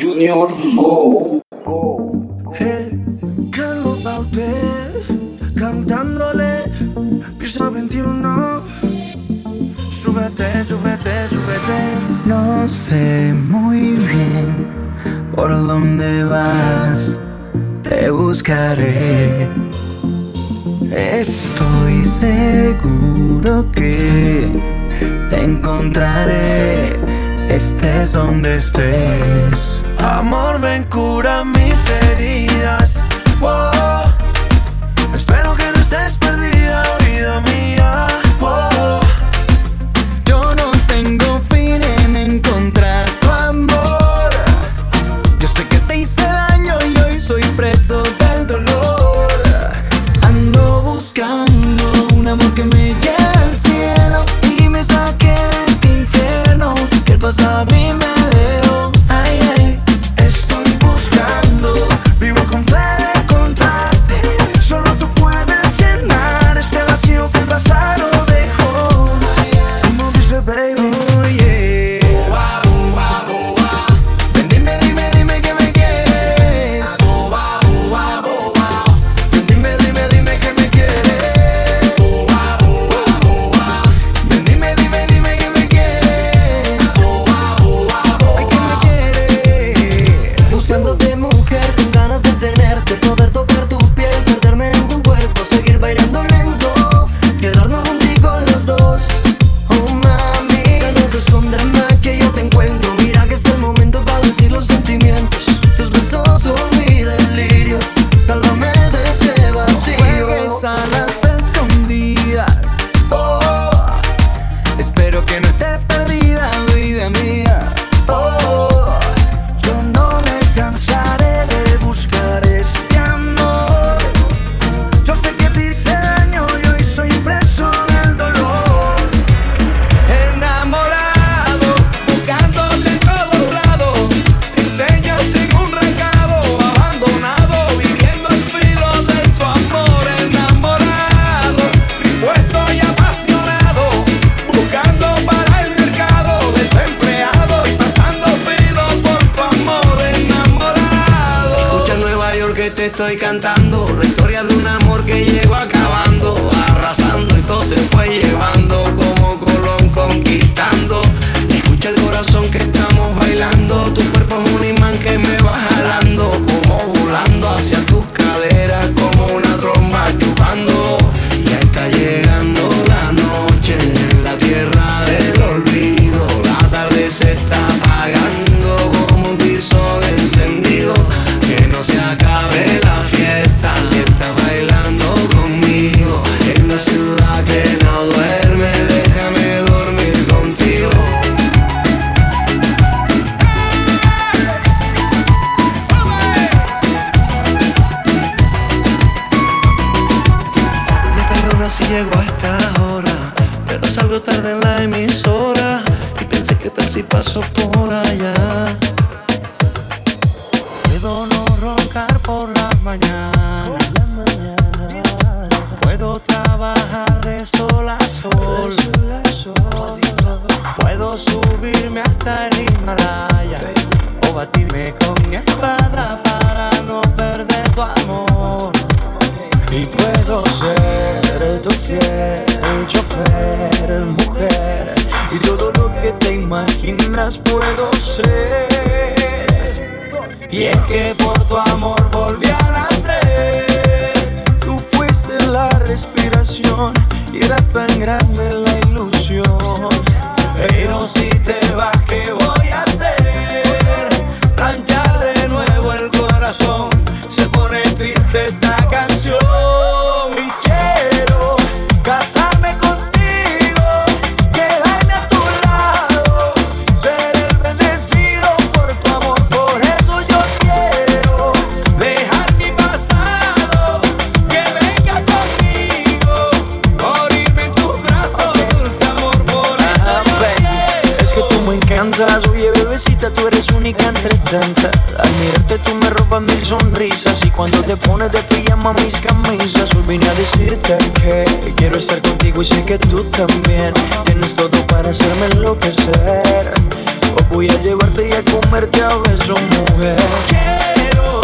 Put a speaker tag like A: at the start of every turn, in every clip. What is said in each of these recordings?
A: Junior Go.
B: El Carlos Bauter cantándole piso 21. Súbete, súbete, súbete.
C: No sé muy bien por dónde vas, te buscaré. Estoy seguro que te encontraré, estés donde estés.
B: Amor, ven, cura mis heridas. Puedo trabajar de sol a sol. Puedo subirme hasta el Himalaya o batirme con mi espada para no perder tu amor. Y puedo ser tu fiel chofer, mujer, y todo lo que te imaginas puedo ser. Y es que por tu amor volví a la respiración y era tan grande la ilusión. Pero si te vas, ¿qué voy a hacer? Planchar de nuevo el corazón, se pone triste esta
D: sonrisas. Y cuando te pones de pijama mis camisas. Hoy vine a decirte que quiero estar contigo y sé que tú también. Tienes todo para hacerme enloquecer. Hoy voy a llevarte y a comerte a besos, mujer.
E: Quiero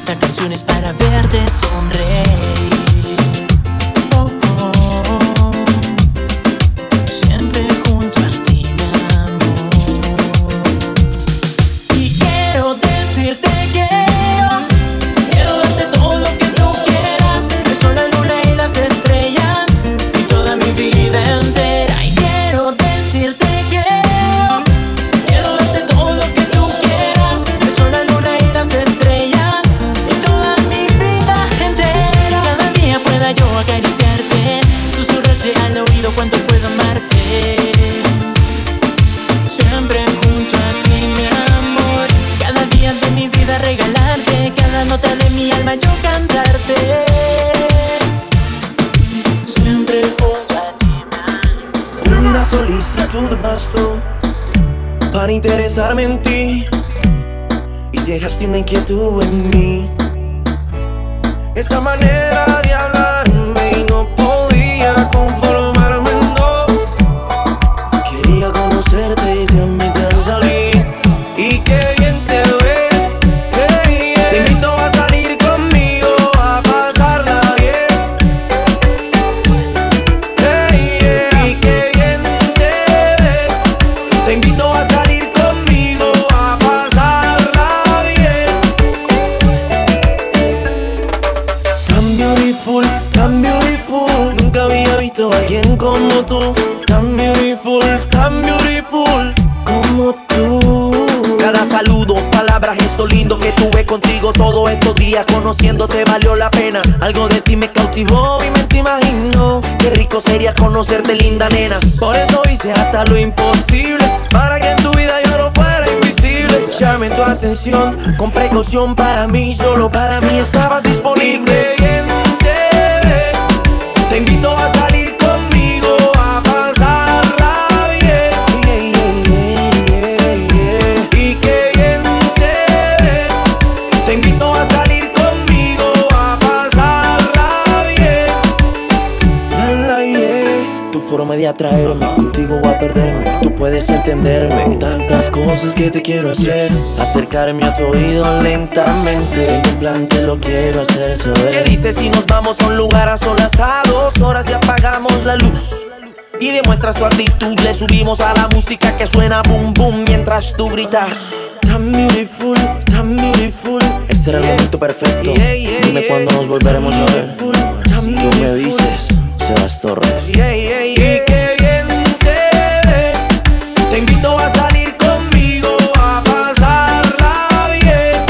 F: Esta canción es para verte sonreír. Oh.
G: en ti y una inquietud en mí. conocerte,
B: linda nena. Por eso hice hasta lo imposible. Para que en tu vida yo no fuera invisible. Llame tu atención con precaución para mí. Solo para mí estabas disponible. de
G: atraerme. Contigo voy a perderme, tú puedes entenderme. Tantas cosas que te quiero hacer. Acercarme a tu oído lentamente. En tu plan te lo quiero hacer saber. ¿Qué dices si nos vamos a un lugar a solas a dos horas y apagamos la luz? Y demuestras tu actitud, le subimos a la música que suena boom boom mientras tú gritas. Tan beautiful, tan beautiful. Este era el momento perfecto. Dime cuándo nos volveremos a ver. Tú me dices. Sebas Torres. Y qué bien te ves. Te invito a salir conmigo a pasarla bien.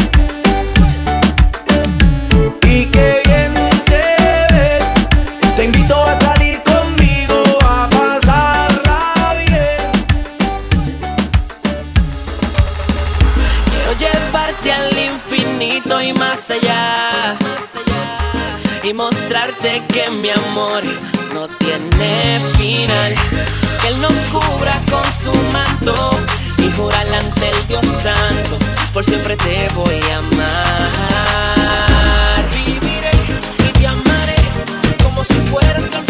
G: Y qué bien te ves. Te invito a salir conmigo a pasarla bien.
E: Quiero llevarte al infinito y más allá. Y mostrarte que mi amor tiene final. Que Él nos cubra con su manto y jurar ante el Dios Santo. Por siempre te voy a amar. Viviré y te amaré como si fueras la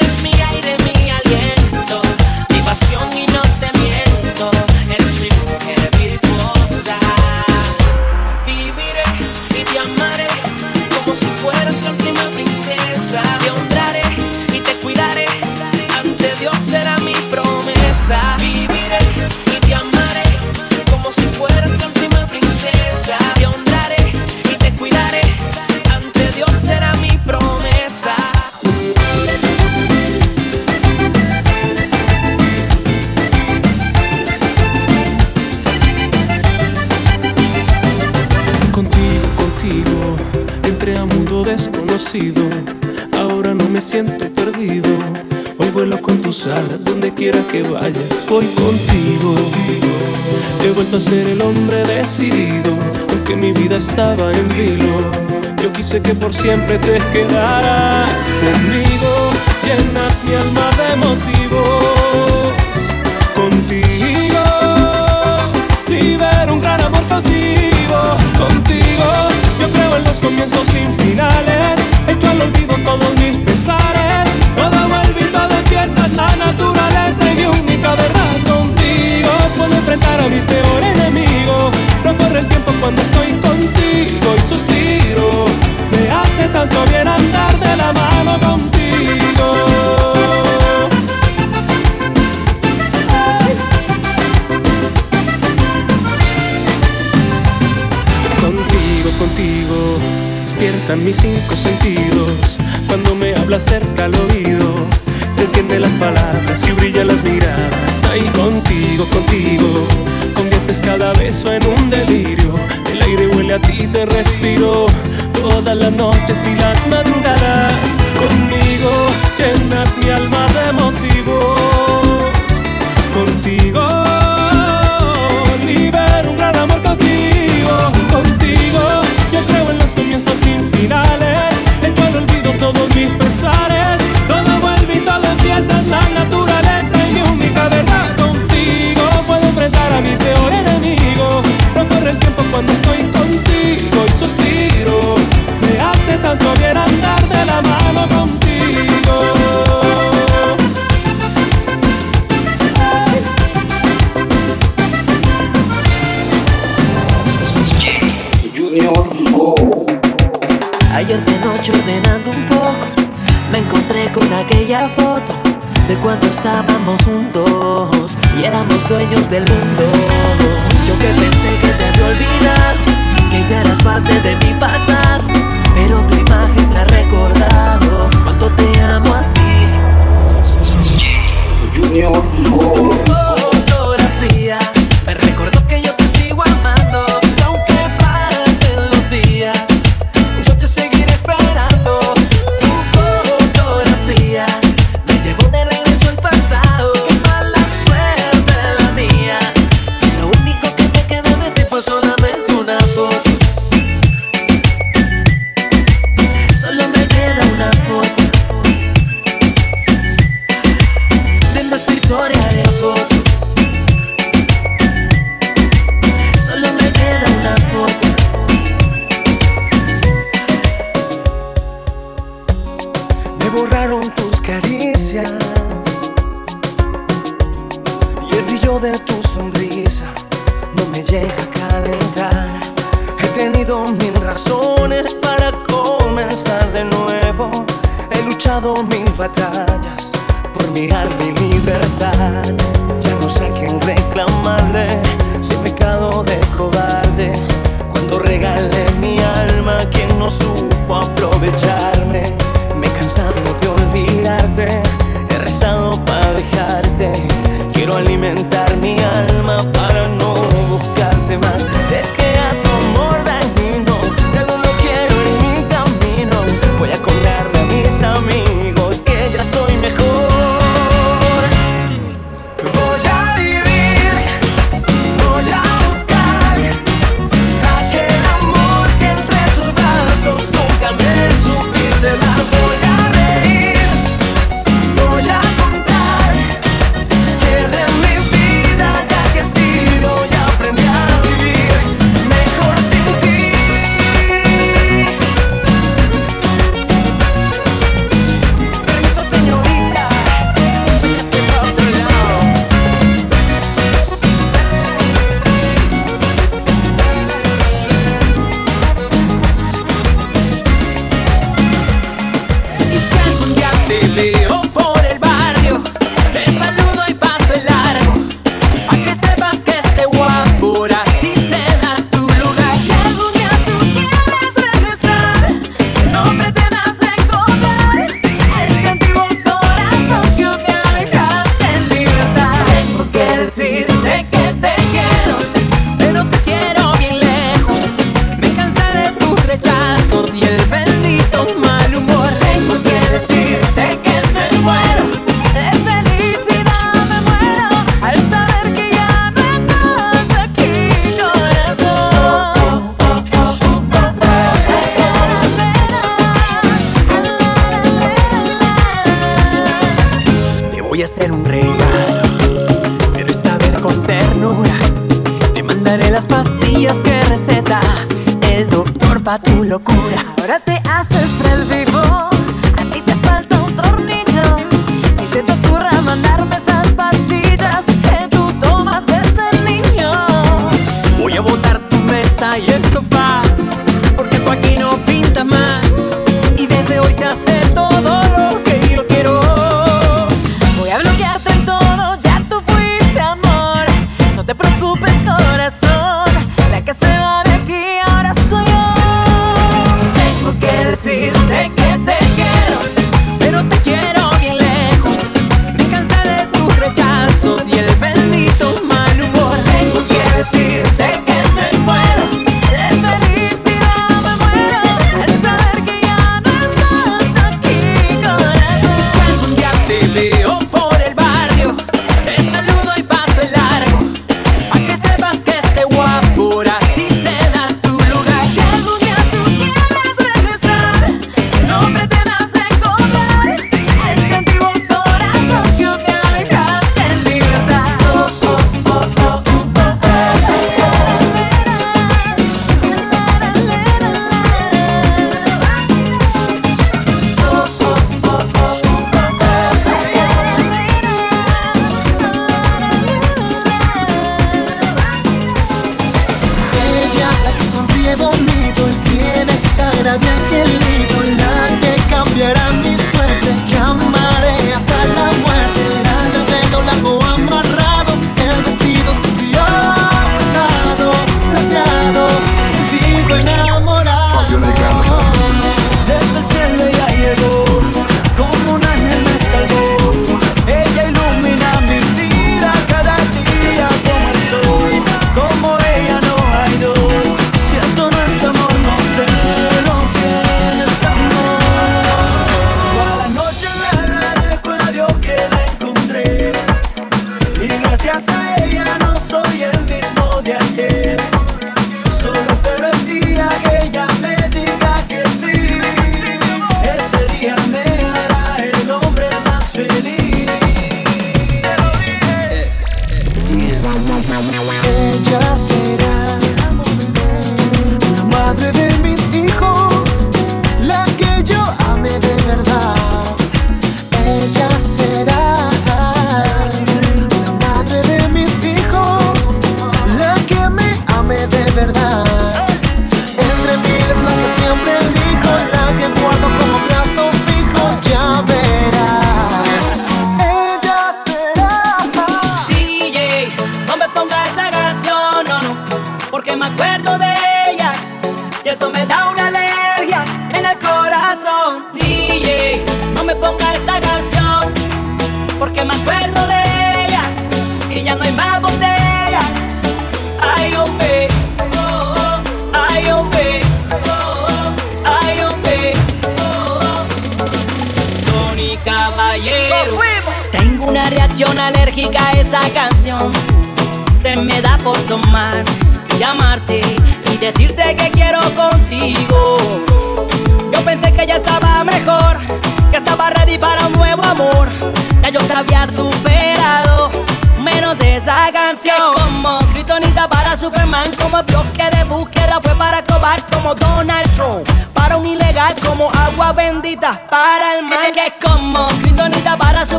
H: Ahora no me siento perdido. Hoy vuelo con tus alas donde quiera que vayas. Voy contigo. He vuelto a ser el hombre decidido, aunque mi vida estaba en vilo. Yo quise que por siempre te quedaras conmigo. Llenas mi alma de motivos. Contigo libero un gran amor cautivo contigo. Yo creo en los comienzos sin finales, mis cinco sentidos. Cuando me hablas cerca al oído, se encienden las palabras y brillan las miradas. Ahí contigo, contigo, conviertes cada beso en un delirio. El aire huele a ti, te respiro. Todas las noches y las
G: del mundo.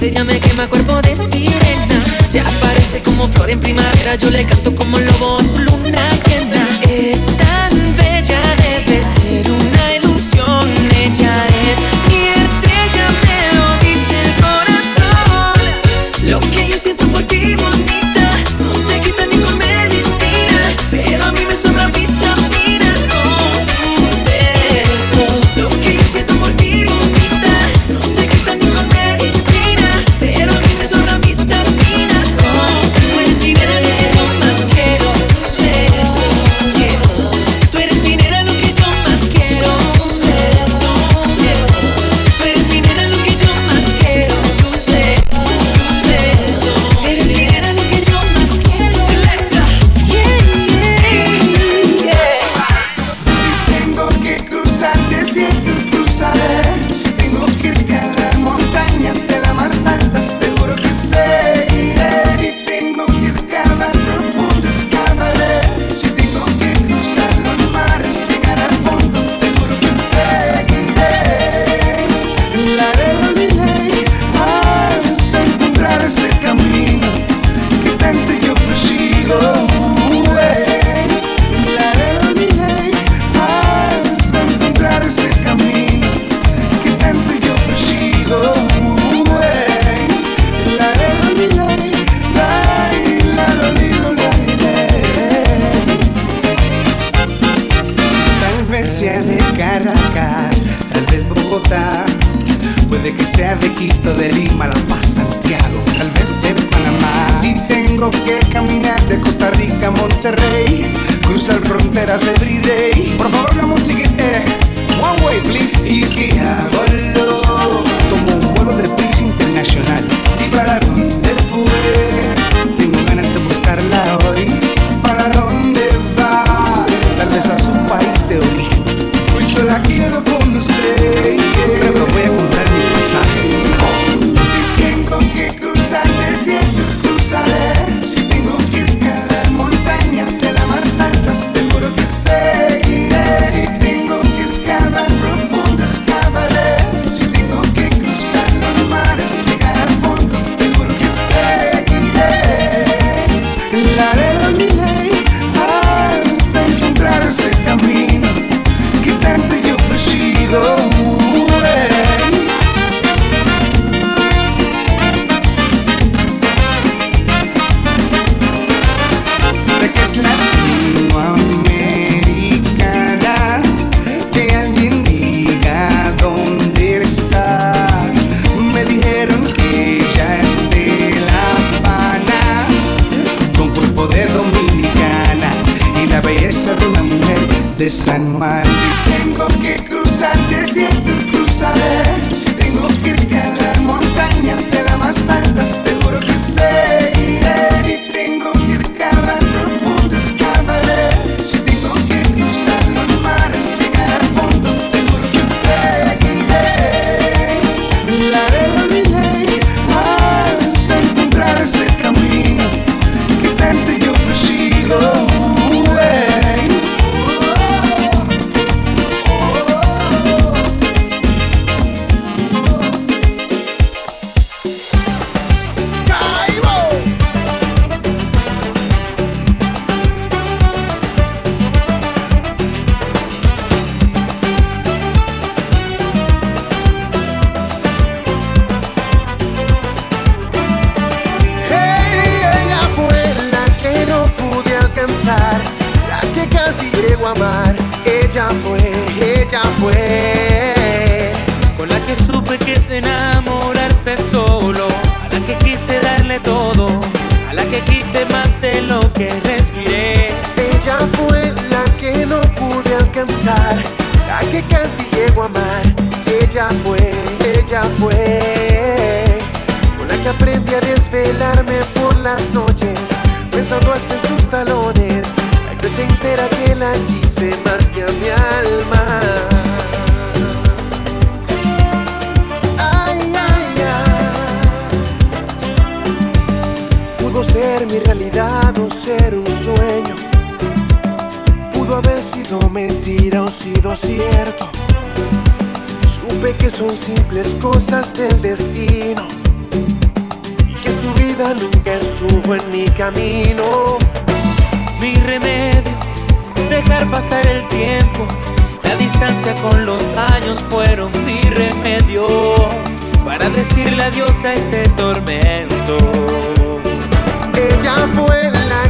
E: Ella me quema cuerpo de sirena. Se aparece como flor en primavera. Yo le canto como lobo a su luna llena.
I: Está Puede que sea de Quito, de Lima, La Paz, Santiago, tal vez de Panamá. Si tengo que caminar de Costa Rica a Monterrey, cruzar fronteras every day, por favor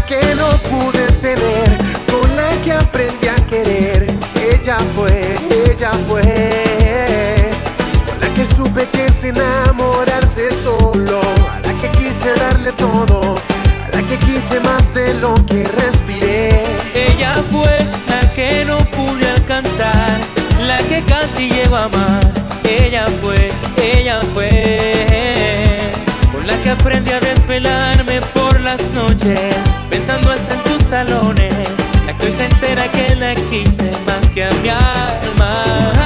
I: que
J: no
K: pude tener, con la que aprendí a querer. Ella fue, ella fue, con la que supe que es enamorarse solo, a la que quise darle todo, a la que quise más de lo que respiré.
L: Ella fue la que no pude alcanzar, la que casi llegó a amar. Ella fue, ella fue, con la que aprendí a desvelarme por las noches, pensando hasta en sus salones. La que hoy se entera que la quise más que a mi alma.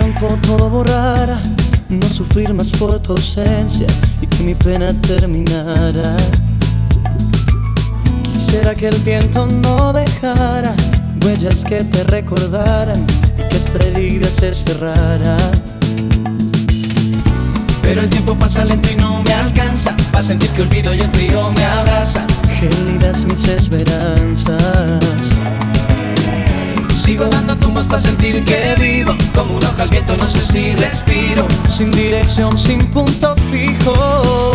D: Tiempo todo borrara, no sufrir más por tu ausencia y que mi pena terminara. Quisiera que el viento no dejara huellas que te recordaran y que esta herida se cerrara.
A: Pero el tiempo pasa lento y no me alcanza, para sentir que olvido y el frío me abraza.
D: Gélidas mis esperanzas.
A: Sigo dando tumbos para sentir que vivo Como una hoja al viento, no sé si respiro
D: Sin dirección, sin punto fijo.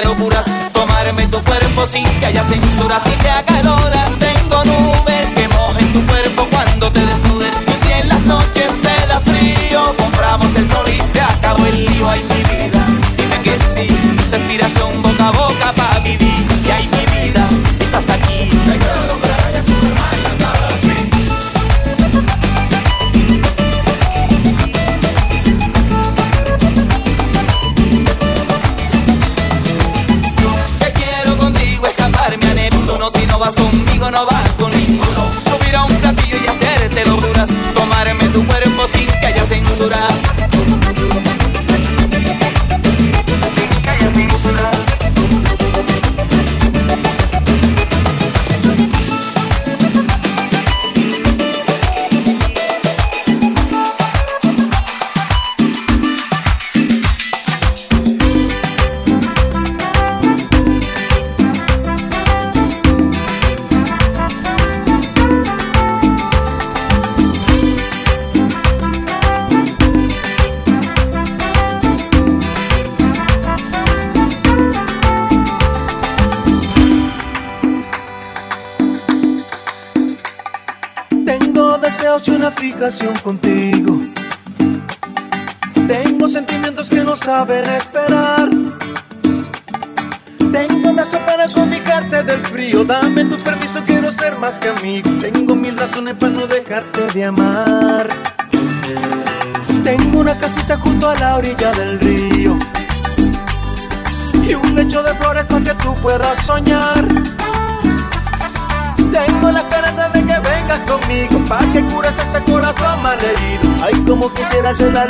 A: de locuras. Tomarme tu cuerpo sin que haya censuras, sin que haya
E: se la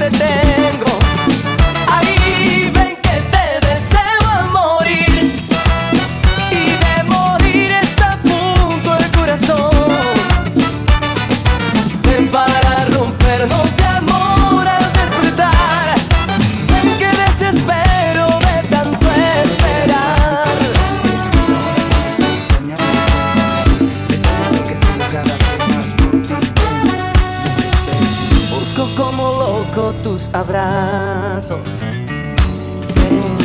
E: the day. abrazos. Ven,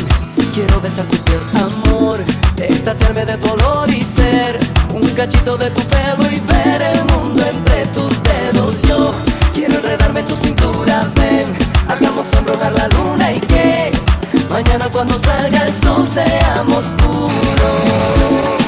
E: quiero besar tu piel, amor, extasiarme de dolor y ser un cachito de tu pelo y ver el mundo entre tus dedos. Yo quiero enredarme tu cintura, ven, hagamos sonrojar la luna y que mañana cuando salga el sol seamos
M: puros.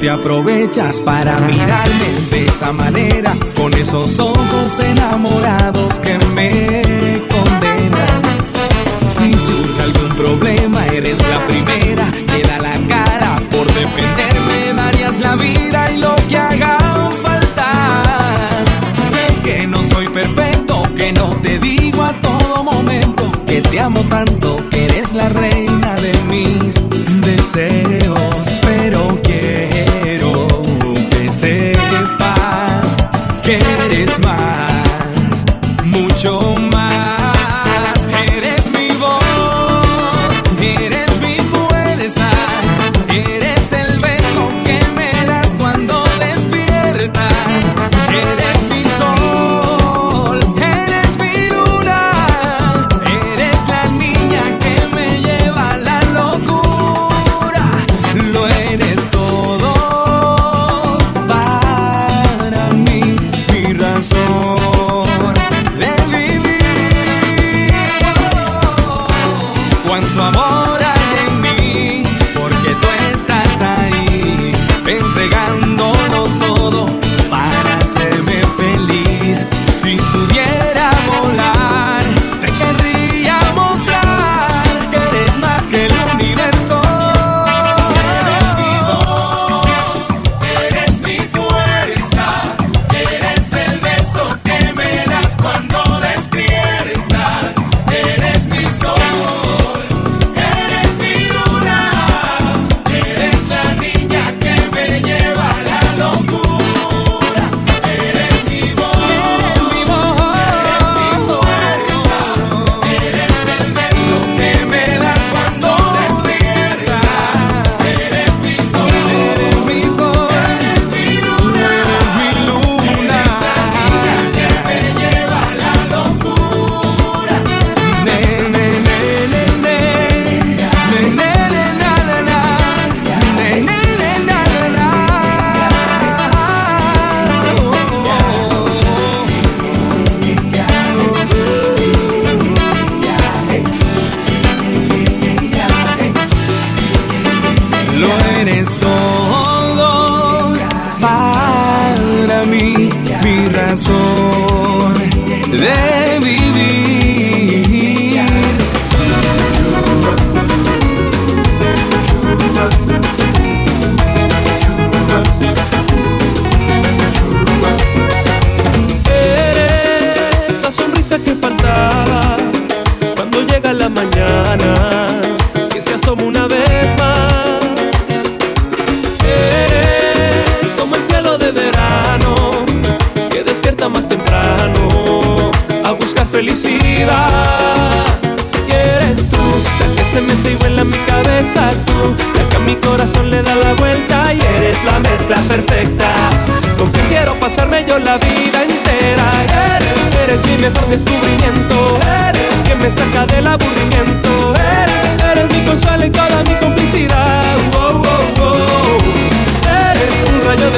M: te
C: aprovechas para mirarme de esa manera, con esos ojos enamorados que me condenan. Si surge algún problema, eres la primera que da la cara por defenderme, darías la vida y lo que haga falta. Sé que no soy perfecto, que no te digo a todo momento que te amo tanto, que eres la reina de mis deseos.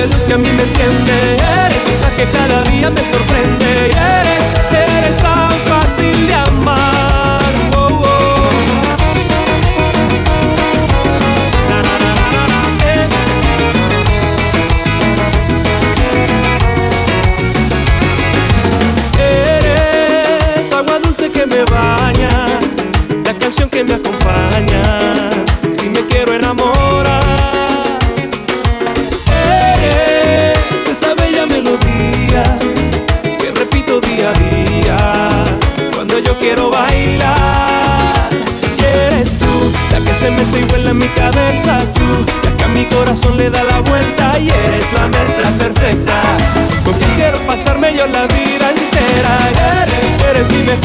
H: luz que a mí me enciende. Eres la que cada día me sorprende.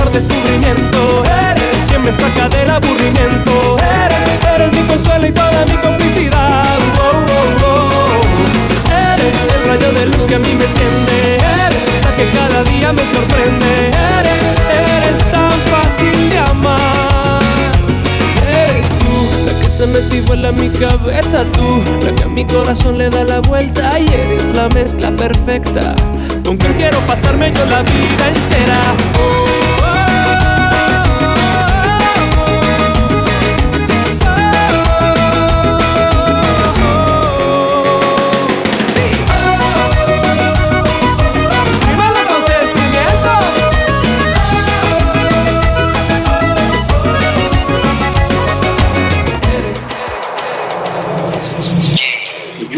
H: descubrimiento. Eres quien me saca del aburrimiento. Eres, eres mi consuelo y toda mi complicidad. Eres el rayo de luz que a mí me enciende. Eres la que cada día me sorprende. Eres, eres tan fácil de amar. Eres tú la que se metió vuela mi cabeza. Tú la que a mi corazón le da la vuelta. Y eres la mezcla perfecta. Nunca quiero pasarme yo la vida entera.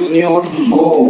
N: never go.